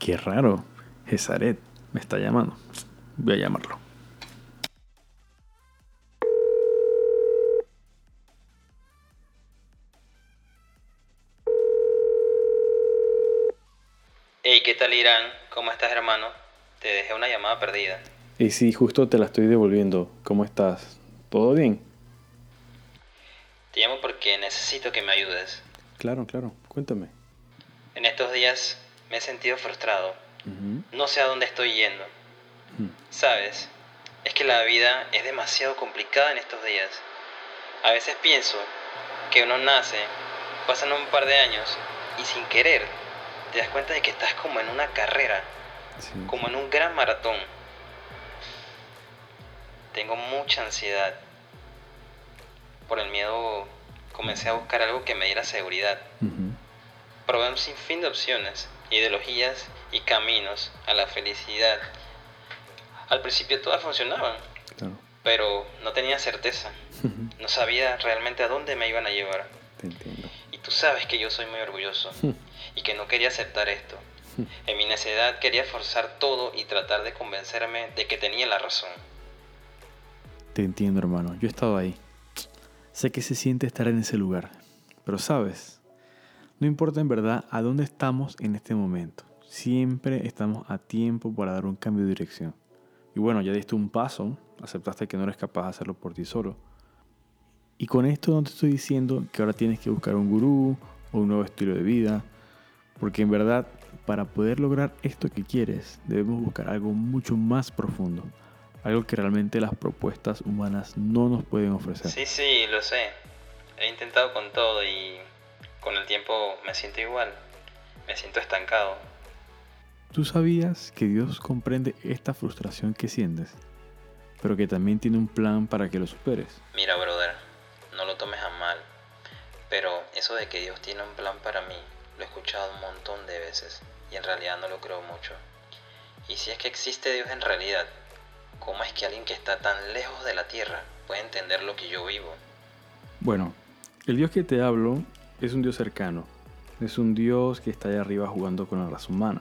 Qué raro. Gesaret me está llamando. Voy a llamarlo. Hey, ¿qué tal Irán? ¿Cómo estás, hermano? Te dejé una llamada perdida. Y sí, justo te la estoy devolviendo. ¿Cómo estás? ¿Todo bien? Te llamo porque necesito que me ayudes. Claro, claro. Cuéntame. En estos días me he sentido frustrado. No sé a dónde estoy yendo. Mm. Sabes, es que la vida es demasiado complicada en estos días. A veces pienso que uno nace, pasan un par de años y sin querer te das cuenta de que estás como en una carrera, Sí. como en un gran maratón. Tengo mucha ansiedad. Por el miedo comencé a buscar algo que me diera seguridad. Ujú. Probé un sinfín de opciones, ideologías y caminos a la felicidad. Al principio todas funcionaban, pero no tenía certeza. No sabía realmente a dónde me iban a llevar. Te entiendo. Y tú sabes que yo soy muy orgulloso y que no quería aceptar esto. En mi necedad quería forzar todo y tratar de convencerme de que tenía la razón. Te entiendo, hermano. Yo he estado ahí. Sé que se siente estar en ese lugar. Pero sabes, no importa en verdad a dónde estamos en este momento. Siempre estamos a tiempo para dar un cambio de dirección. Y bueno, ya diste un paso, aceptaste que no eres capaz de hacerlo por ti solo. Y con esto no te estoy diciendo que ahora tienes que buscar un gurú o un nuevo estilo de vida. Porque en verdad, para poder lograr esto que quieres, debemos buscar algo mucho más profundo. Algo que realmente las propuestas humanas no nos pueden ofrecer. Sí, sí, lo sé. He intentado con todo y con el tiempo me siento igual. Me siento estancado. ¿Tú sabías que Dios comprende esta frustración que sientes? Pero que también tiene un plan para que lo superes. Mira, brother, no lo tomes a mal, pero eso de que Dios tiene un plan para mí, lo he escuchado un montón de veces y en realidad no lo creo mucho. Y si es que existe Dios en realidad, ¿cómo es que alguien que está tan lejos de la tierra puede entender lo que yo vivo? Bueno, el Dios que te hablo es un Dios cercano. Es un Dios que está allá arriba jugando con la raza humana.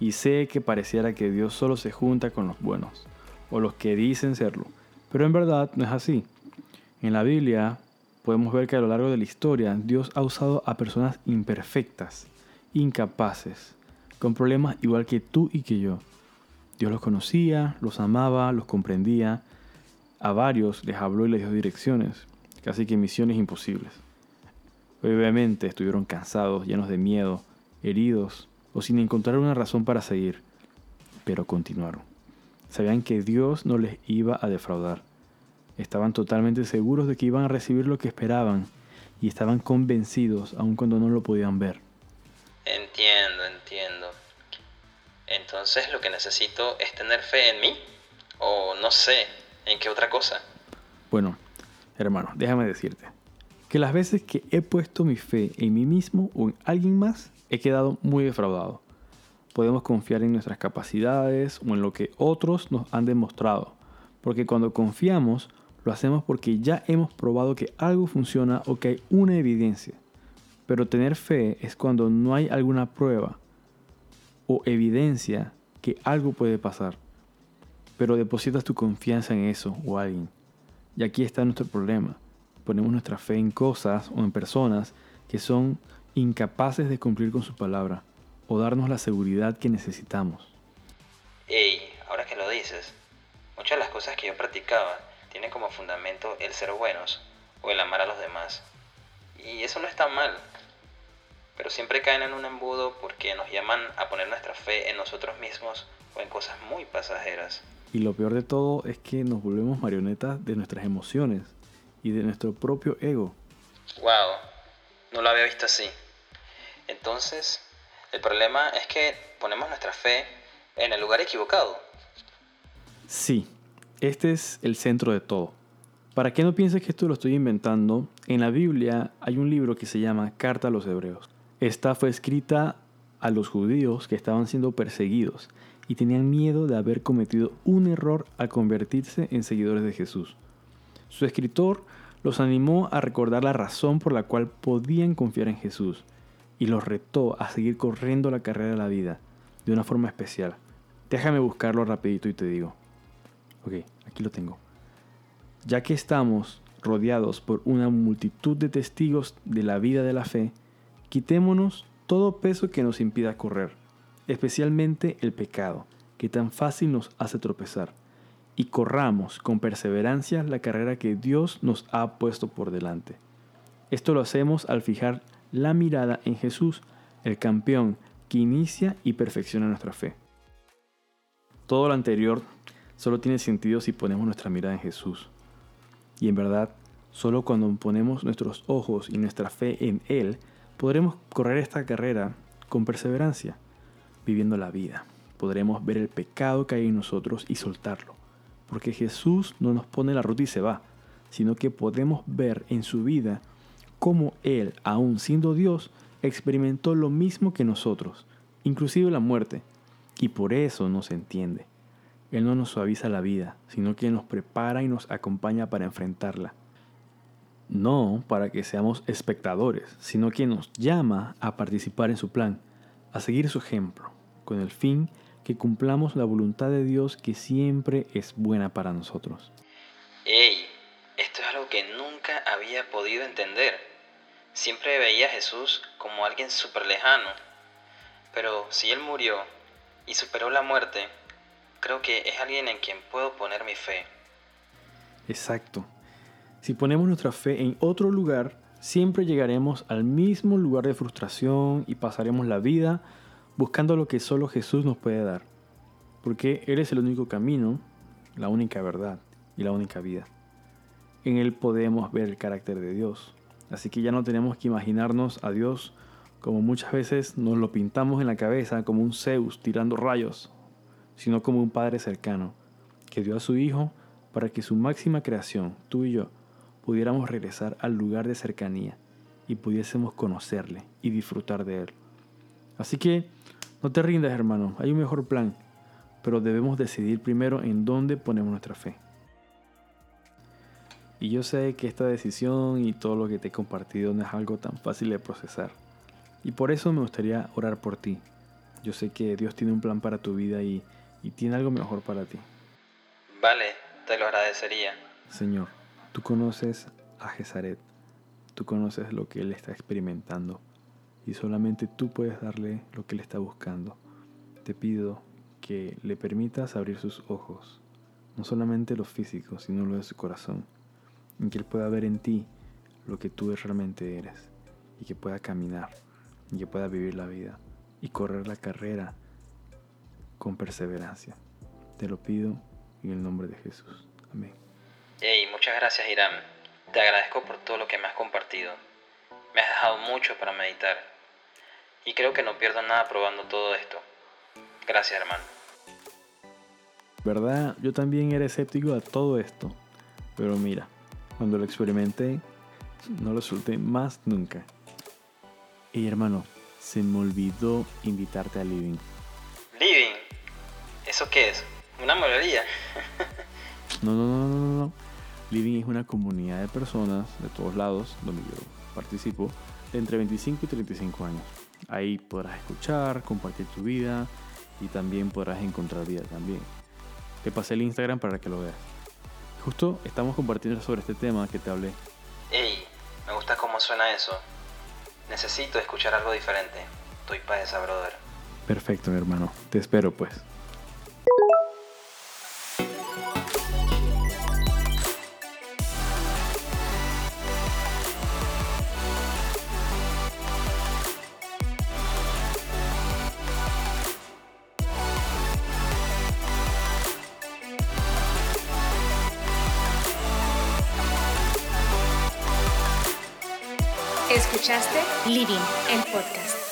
Y sé que pareciera que Dios solo se junta con los buenos, o los que dicen serlo. Pero en verdad no es así. En la Biblia podemos ver que a lo largo de la historia Dios ha usado a personas imperfectas, incapaces, con problemas igual que tú y que yo. Dios los conocía, los amaba, los comprendía. A varios les habló y les dio direcciones, casi que misiones imposibles. Obviamente estuvieron cansados, llenos de miedo, heridos o sin encontrar una razón para seguir, pero continuaron. Sabían que Dios no les iba a defraudar. Estaban totalmente seguros de que iban a recibir lo que esperaban y estaban convencidos aun cuando no lo podían ver. Entiendo, entiendo. Entonces lo que necesito es tener fe en mí, o no sé, en qué otra cosa. Bueno, hermano, déjame decirte que las veces que he puesto mi fe en mí mismo o en alguien más, he quedado muy defraudado. Podemos confiar en nuestras capacidades o en lo que otros nos han demostrado, porque cuando confiamos, lo hacemos porque ya hemos probado que algo funciona o que hay una evidencia. Pero tener fe es cuando no hay alguna prueba o evidencia que algo puede pasar. Pero depositas tu confianza en eso o alguien. Y aquí está nuestro problema. Ponemos nuestra fe en cosas o en personas que son incapaces de cumplir con su palabra o darnos la seguridad que necesitamos. Ey, ahora que lo dices, muchas de las cosas que yo practicaba tienen como fundamento el ser buenos o el amar a los demás. Y eso no está mal. Pero siempre caen en un embudo porque nos llaman a poner nuestra fe en nosotros mismos o en cosas muy pasajeras. Y lo peor de todo es que nos volvemos marionetas de nuestras emociones y de nuestro propio ego. Wow, no lo había visto así. Entonces, el problema es que ponemos nuestra fe en el lugar equivocado. Sí, este es el centro de todo. Para que no pienses que esto lo estoy inventando, en la Biblia hay un libro que se llama Carta a los Hebreos. Esta fue escrita a los judíos que estaban siendo perseguidos y tenían miedo de haber cometido un error al convertirse en seguidores de Jesús. Su escritor los animó a recordar la razón por la cual podían confiar en Jesús y los retó a seguir corriendo la carrera de la vida, de una forma especial. Déjame buscarlo rapidito y te digo. Ok, aquí lo tengo. Ya que estamos rodeados por una multitud de testigos de la vida de la fe, quitémonos todo peso que nos impida correr, especialmente el pecado, que tan fácil nos hace tropezar, y corramos con perseverancia la carrera que Dios nos ha puesto por delante. Esto lo hacemos al fijar la mirada en Jesús, el campeón que inicia y perfecciona nuestra fe. Todo lo anterior solo tiene sentido si ponemos nuestra mirada en Jesús. Y en verdad, solo cuando ponemos nuestros ojos y nuestra fe en Él, podremos correr esta carrera con perseverancia, viviendo la vida. Podremos ver el pecado que hay en nosotros y soltarlo. Porque Jesús no nos pone la ruta y se va, sino que podemos ver en su vida cómo Él, aun siendo Dios, experimentó lo mismo que nosotros, inclusive la muerte, y por eso nos entiende. Él no nos suaviza la vida, sino que nos prepara y nos acompaña para enfrentarla. No para que seamos espectadores, sino que nos llama a participar en su plan, a seguir su ejemplo, con el fin que cumplamos la voluntad de Dios que siempre es buena para nosotros. ¡Ey! Esto es algo que nunca había podido entender. Siempre veía a Jesús como alguien súper lejano. Pero si Él murió y superó la muerte, creo que es alguien en quien puedo poner mi fe. Exacto. Si ponemos nuestra fe en otro lugar, siempre llegaremos al mismo lugar de frustración y pasaremos la vida buscando lo que solo Jesús nos puede dar. Porque Él es el único camino, la única verdad y la única vida. En Él podemos ver el carácter de Dios, Así que ya no tenemos que imaginarnos a Dios como muchas veces nos lo pintamos en la cabeza como un Zeus tirando rayos, sino como un Padre cercano, que dio a su Hijo para que su máxima creación, tú y yo, pudiéramos regresar al lugar de cercanía y pudiésemos conocerle y disfrutar de él. Así que no te rindas, hermano, hay un mejor plan, pero debemos decidir primero en dónde ponemos nuestra fe. Y yo sé que esta decisión y todo lo que te he compartido no es algo tan fácil de procesar. Y por eso me gustaría orar por ti. Yo sé que Dios tiene un plan para tu vida y, tiene algo mejor para ti. Vale, te lo agradecería. Señor, tú conoces a Jezaret. Tú conoces lo que él está experimentando. Y solamente tú puedes darle lo que él está buscando. Te pido que le permitas abrir sus ojos. No solamente los físicos, sino los de su corazón en que Él pueda ver en ti lo que tú realmente eres y que pueda caminar y que pueda vivir la vida y correr la carrera con perseverancia. Te lo pido en el nombre de Jesús. Amén. Hey, muchas gracias Irán. Te agradezco por todo lo que me has compartido. Me has dejado mucho para meditar. Y creo que no pierdo nada probando todo esto. Gracias hermano. ¿Verdad? Yo también era escéptico a todo esto. Pero mira, cuando lo experimenté, no lo solté más nunca. Y hermano, se me olvidó invitarte a Living. ¿Living? ¿Eso qué es? ¿Una molería? no, no, no, no, no. Living es una comunidad de personas de todos lados donde yo participo de entre 25 y 35 años. Ahí podrás escuchar, compartir tu vida y también podrás encontrar vida también. Te pasé el Instagram para que lo veas. Justo estamos compartiendo sobre este tema que te hablé. Ey, me gusta cómo suena eso. Necesito escuchar algo diferente. Estoy para esa, brother. Perfecto, mi hermano. Te espero, pues. Escuchaste Living, el podcast.